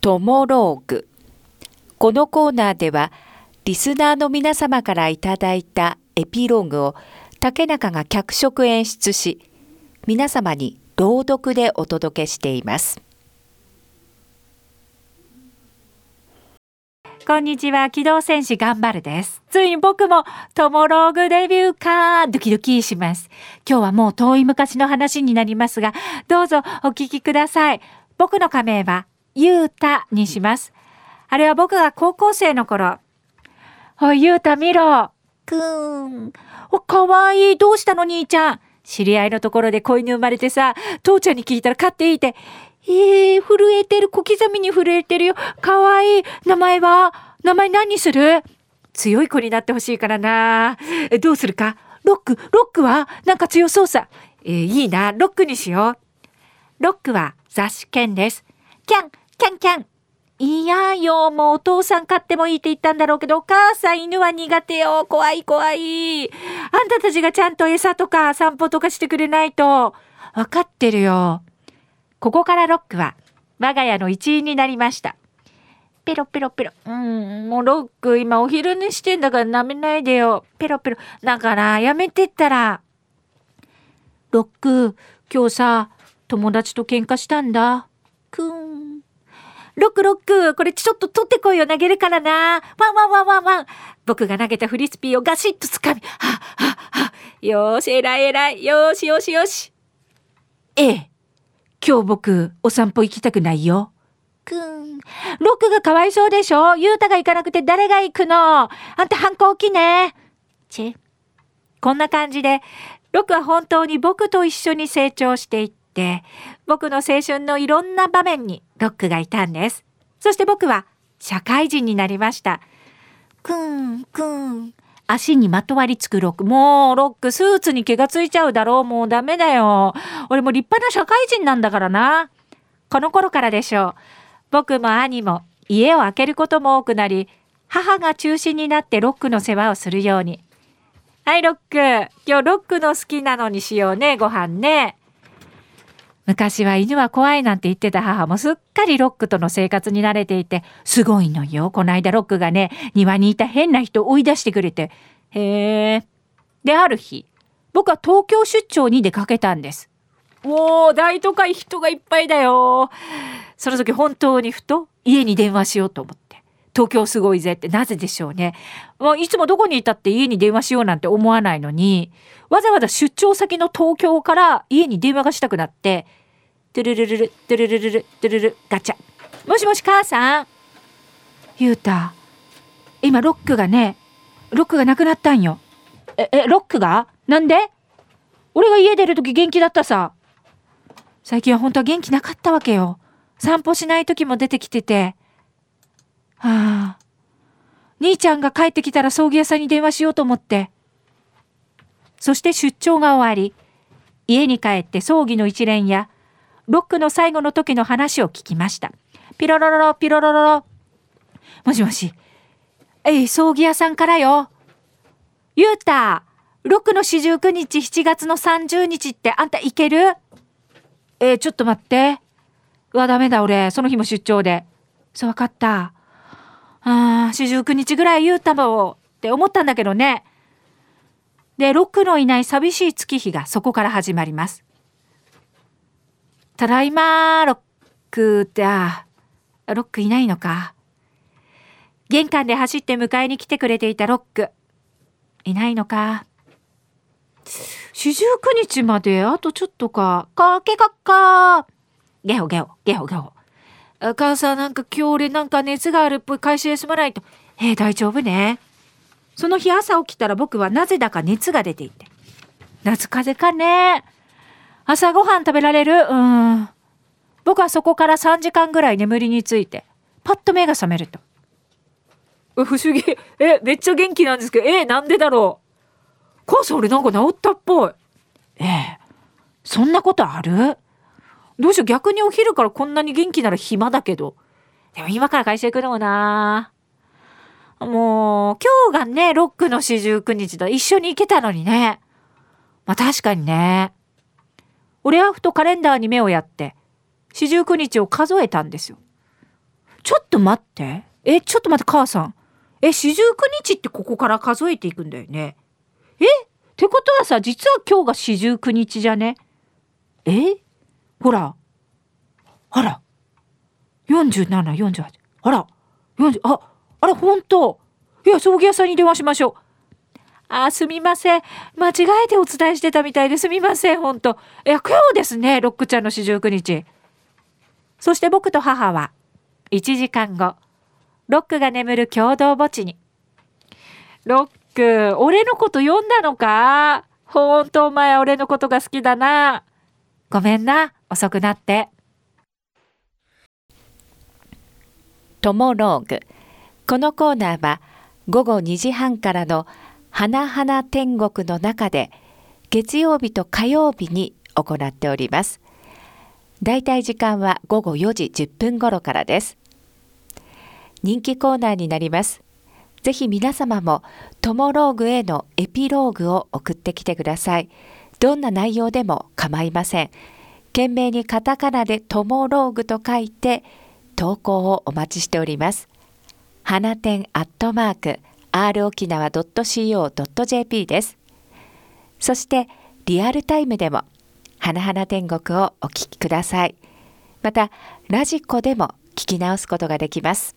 トモローグ。このコーナーではリスナーの皆様からいただいたエピローグを竹中が脚色演出し皆様に朗読でお届けしています。こんにちは。機動戦士頑張るです。ついに僕もトモローグデビューかドキドキします。今日はもう遠い昔の話になりますがどうぞお聞きください。僕の仮名はゆうたにしますあれは僕が高校生の頃おいゆうた見ろくーんおかわいいどうしたの兄ちゃん知り合いのところで子犬生まれてさ父ちゃんに聞いたら飼っていいってえー、震えてる、小刻みに震えてるよ。かわいい。名前は名前何にする？強い子になってほしいからな。え、どうするか？ロック、ロックはなんか強そうさ。えー、いいな。ロックにしよう。ロックは雑誌犬です。キャン、キャンキャン。いやよ、もうお父さん飼ってもいいって言ったんだろうけど、お母さん犬は苦手よ。怖い怖い。あんたたちがちゃんと餌とか散歩とかしてくれないと。わかってるよ。ここからロックは我が家の一員になりました。ペロペロペロ。うん、もうロック今お昼寝してんだから舐めないでよ。ペロペロ。だからやめてったら。ロック、今日さ、友達と喧嘩したんだ。くん。ロックロック、これちょっと取ってこいよ投げるからな。ワンワンワンワンワン。僕が投げたフリスビーをガシッと掴み、はっはっは。よし、偉い偉い。よしよしよし。ええ。今日僕、お散歩行きたくないよ。くん。ロックがかわいそうでしょ？ユータが行かなくて誰が行くの？あんた反抗期ね。ちこんな感じで、ロックは本当に僕と一緒に成長していって、僕の青春のいろんな場面にロックがいたんです。そして僕は社会人になりました。くん、くん。足にまとわりつくロック。もう、ロック、スーツに毛がついちゃうだろう。もうダメだよ。俺も立派な社会人なんだからな。この頃からでしょう。僕も兄も家を空けることも多くなり、母が中心になってロックの世話をするように。はい、ロック。今日ロックの好きなのにしようね、ご飯ね。昔は犬は怖いなんて言ってた母もすっかりロックとの生活に慣れていて、すごいのよ。こないだロックがね、庭にいた変な人追い出してくれて。へえ。で、ある日、僕は東京出張に出かけたんです。おー、大都会人がいっぱいだよ。その時本当にふと家に電話しようと思って。東京すごいぜってなぜでしょうね。もういつもどこにいたって家に電話しようなんて思わないのに、わざわざ出張先の東京から家に電話がしたくなって、トゥルルルル、トゥルルルル、トゥルル、ガチャ。もしもし母さん。ゆうた、今ロックがね、ロックがなくなったんよ。え、え、ロックが？なんで？俺が家出る時元気だったさ。最近は本当は元気なかったわけよ。散歩しない時も出てきてて。兄ちゃんが帰ってきたら葬儀屋さんに電話しようと思って。そして出張が終わり、家に帰って葬儀の一連やロックの最後の時の話を聞きました。ピロロロロ、ピロロロロ。もしもし。えい、葬儀屋さんからよ。ゆうた、ロックの四十九日7月の30日ってあんた行ける？えー、ちょっと待って。うわ、ダメだ俺。その日も出張で。そう、わかった。ああ、四十九日ぐらいゆうたもって思ったんだけどね。で、ロックのいない寂しい月日がそこから始まります。ただいまロックって、あ、ロックいないのか。玄関で走って迎えに来てくれていたロック。いないのか。四十九日まであとちょっとか。かけかっか。ゲホゲホ、ゲホゲホ。母さんなんか今日俺なんか熱があるっぽい会社休まないと。えー、大丈夫ね。その日朝起きたら僕はなぜだか熱が出ていて。夏風邪かね。朝ごはん食べられる？うん。僕はそこから3時間ぐらい眠りについて、パッと目が覚めると。不思議。え、めっちゃ元気なんですけど、え、なんでだろう。母さん俺なんか治ったっぽい。ええ、そんなことある？どうしよう、逆にお昼からこんなに元気なら暇だけど。でも今から会社行くのもなもう、今日がね、ロックの四十九日だ。一緒に行けたのにね。まあ確かにね。俺はふとカレンダーに目をやって、四十九日を数えたんですよ。ちょっと待って。え、ちょっと待って、母さん。え、四十九日ってここから数えていくんだよね。え？ってことはさ、実は今日が四十九日じゃね？え？ほら。あら。47、48。あら。40、あ、あら、ほんと。いや、葬儀屋さんに電話しましょう。あ、すみません。間違えてお伝えしてたみたいですみません、ほんと。いや、今日ですね、ロックちゃんの四十九日。そして僕と母は、1時間後、ロックが眠る共同墓地に。ロック、俺のこと読んだのか？ほんとお前俺のことが好きだな。ごめんな、遅くなって。トモローグこのコーナーは午後2時半からの「花々天国」の中で月曜日と火曜日に行っております。だいたい時間は午後4時10分頃からです。人気コーナーになります。ぜひ皆様もトモローグへのエピローグを送ってきてください。どんな内容でも構いません。懸命にカタカナでトモローグと書いて投稿をお待ちしております。花店アットマーク r 沖縄 .co.jp です。そしてリアルタイムでも花々天国をお聞きください。またラジコでも聞き直すことができます。